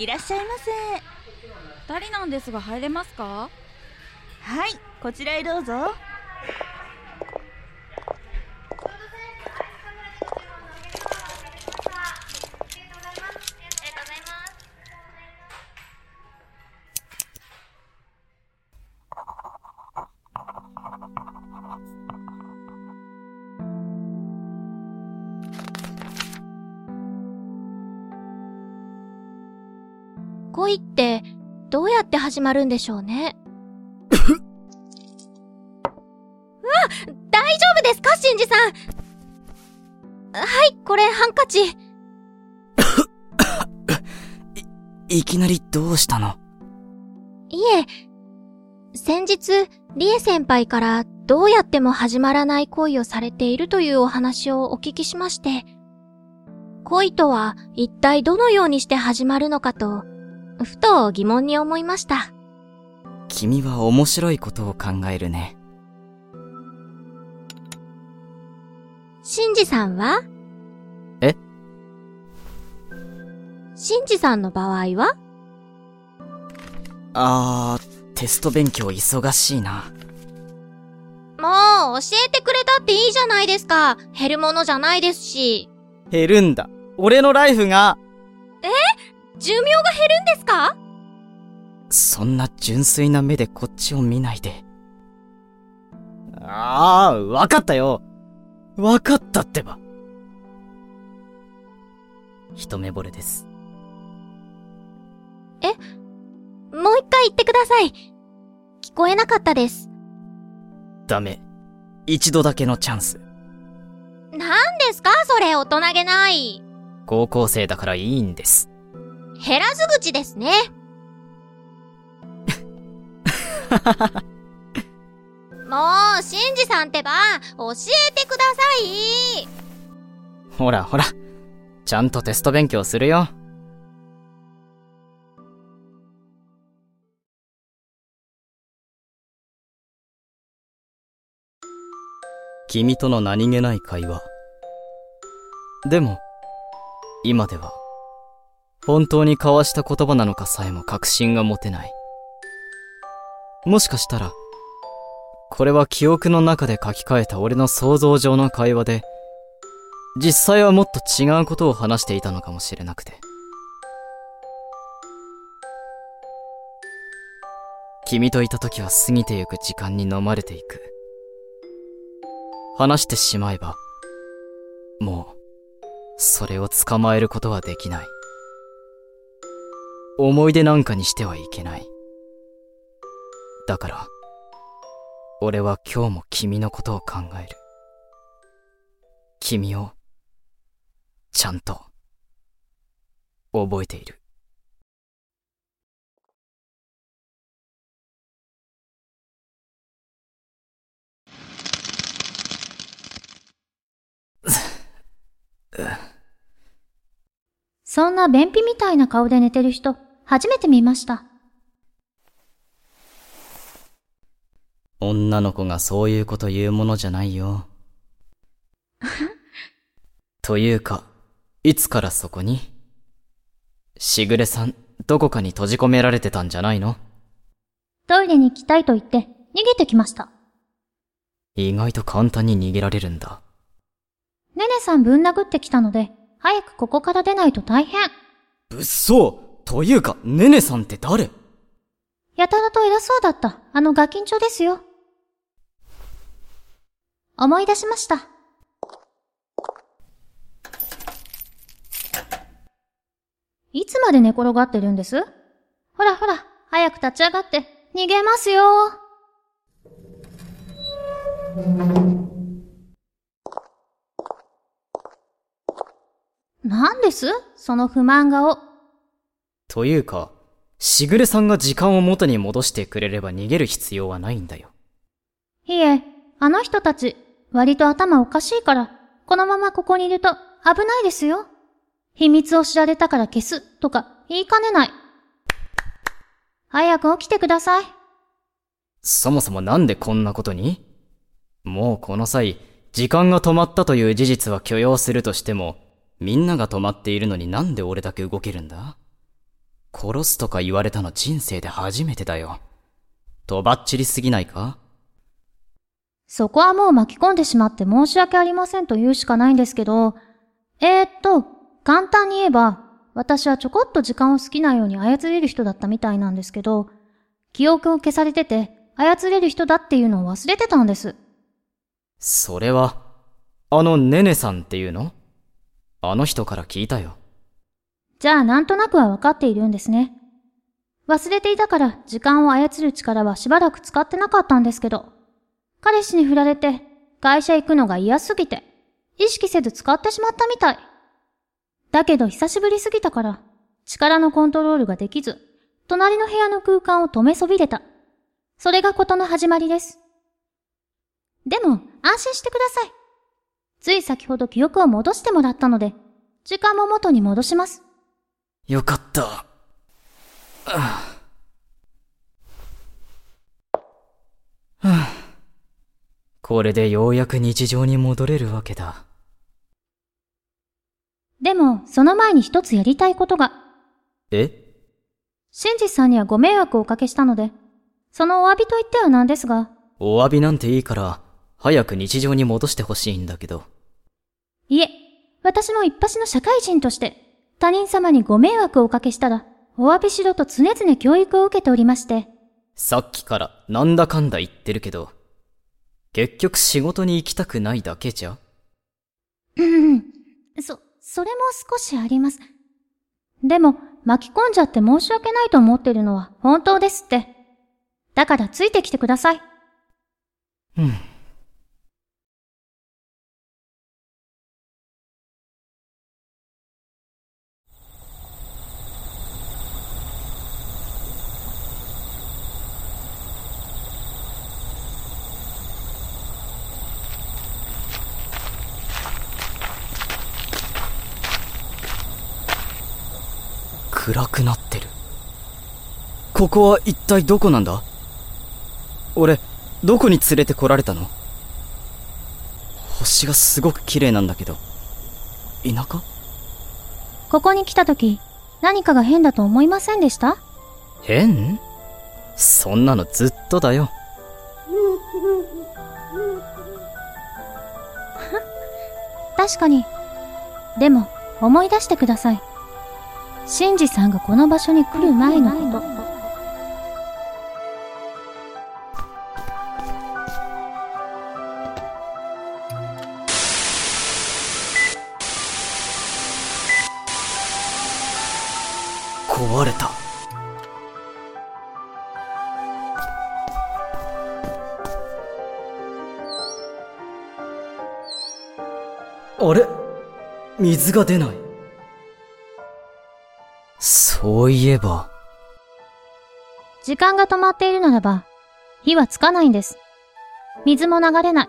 いらっしゃいませ。二人なんですが入れますか？はいこちらへどうぞ恋ってどうやって始まるんでしょうね？うわ大丈夫ですかシンジさん？はい、これハンカチ。い、いきなりどうしたの？いえ、先日、リエ先輩からどうやっても始まらない恋をされているというお話をお聞きしまして、恋とは一体どのようにして始まるのかと、ふと疑問に思いました。君は面白いことを考えるね。シンジさんは？え？シンジさんの場合は？あー、テスト勉強忙しいな。もう、教えてくれたっていいじゃないですか。減るものじゃないですし。減るんだ。俺のライフが、寿命が減るんですか？そんな純粋な目でこっちを見ないで。あー、わかったよ。わかったってば。一目惚れです。もう一回言ってください。聞こえなかったです。ダメ。一度だけのチャンス。何ですか？それ大人げない。高校生だからいいんです。減らず口ですね。もう、シンジさんってば、教えてください。ほらほら。ちゃんとテスト勉強するよ。君との何気ない会話。でも、今では、本当に交わした言葉なのかさえも確信が持てない。もしかしたら、これは記憶の中で書き換えた俺の想像上の会話で、実際はもっと違うことを話していたのかもしれなくて。君といた時は過ぎてゆく時間に飲まれていく。話してしまえば、もう、それを捕まえることはできない。思い出なんかにしてはいけない。だから、俺は今日も君のことを考える。君を、ちゃんと、覚えている。そんな便秘みたいな顔で寝てる人、初めて見ました。女の子がそういうこと言うものじゃないよ。というか、いつからそこに？しぐれさん、どこかに閉じ込められてたんじゃないの？トイレに行きたいと言って、逃げてきました。意外と簡単に逃げられるんだ。ねねさんぶん殴ってきたので、早くここから出ないと大変。物騒というか、ねねさんって誰？やたらと偉そうだった、あのガキンチョですよ。思い出しました。いつまで寝転がってるんです？ほらほら、早く立ち上がって、逃げますよ。何です？その不満顔。というか、しぐれさんが時間を元に戻してくれれば逃げる必要はないんだよ。いえ、あの人たち、割と頭おかしいから、このままここにいると危ないですよ。秘密を知られたから消すとか言いかねない。早く起きてください。そもそもなんでこんなことに？もうこの際、時間が止まったという事実は許容するとしても、みんなが止まっているのになんで俺だけ動けるんだ？殺すとか言われたの人生で初めてだよ。とばっちりすぎないか？そこはもう巻き込んでしまって申し訳ありませんと言うしかないんですけど、えー、っと、簡単に言えば、私はちょこっと時間を好きなように操れる人だったみたいなんですけど、記憶を消されてて操れる人だっていうのを忘れてたんです。それは、あのねねさんっていうの？あの人から聞いたよ。じゃあなんとなくはわかっているんですね。忘れていたから時間を操る力はしばらく使ってなかったんですけど、彼氏に振られて会社行くのが嫌すぎて、意識せず使ってしまったみたい。だけど久しぶりすぎたから、力のコントロールができず、隣の部屋の空間を止めそびれた。それがことの始まりです。でも、安心してください。つい先ほど記憶を戻してもらったので、時間も元に戻します。よかった。はこれでようやく日常に戻れるわけだ。でも、その前に一つやりたいことが、え？シンジさんにはご迷惑をおかけしたので、そのお詫びと言ってはなんですが、お詫びなんていいから、早く日常に戻してほしいんだけど。いえ、私も一発の社会人として、他人様にご迷惑をおかけしたら、お詫びしろと常々教育を受けておりまして、さっきからなんだかんだ言ってるけど、結局仕事に行きたくないだけじゃ？うん、そ、それも少しあります。でも、巻き込んじゃって申し訳ないと思ってるのは本当ですって。だからついてきてください。うん。暗くなってる。ここは一体どこなんだ？俺、どこに連れてこられたの？星がすごく綺麗なんだけど。田舎？ここに来た時、何かが変だと思いませんでした？変？そんなのずっとだよ。確かに。でも、思い出してください。シンジさんがこの場所に来る前のこと。壊れた。あれ？水が出ない。そういえば、時間が止まっているならば、火はつかないんです。水も流れない。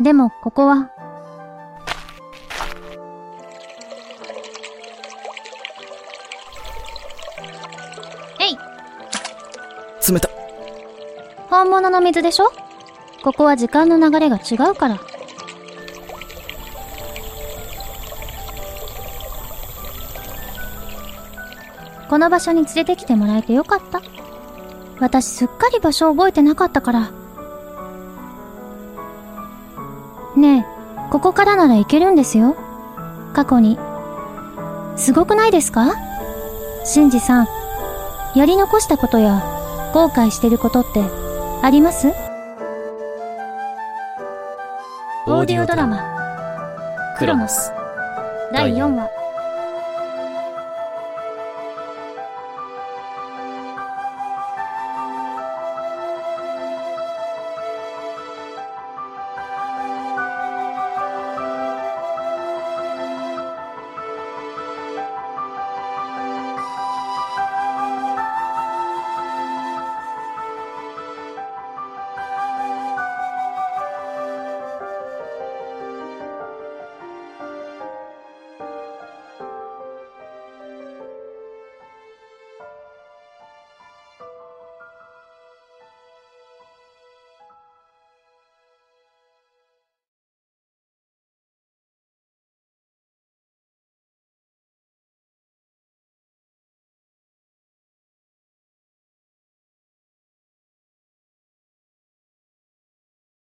でも、ここは、えい冷た。本物の水でしょ？ここは時間の流れが違うから。この場所に連れてきてもらえてよかった。私すっかり場所覚えてなかったから。ねえ、ここからなら行けるんですよ。過去に。すごくないですか？シンジさん、やり残したことや後悔してることってあります？オーディオドラマ、クロノス、第4話。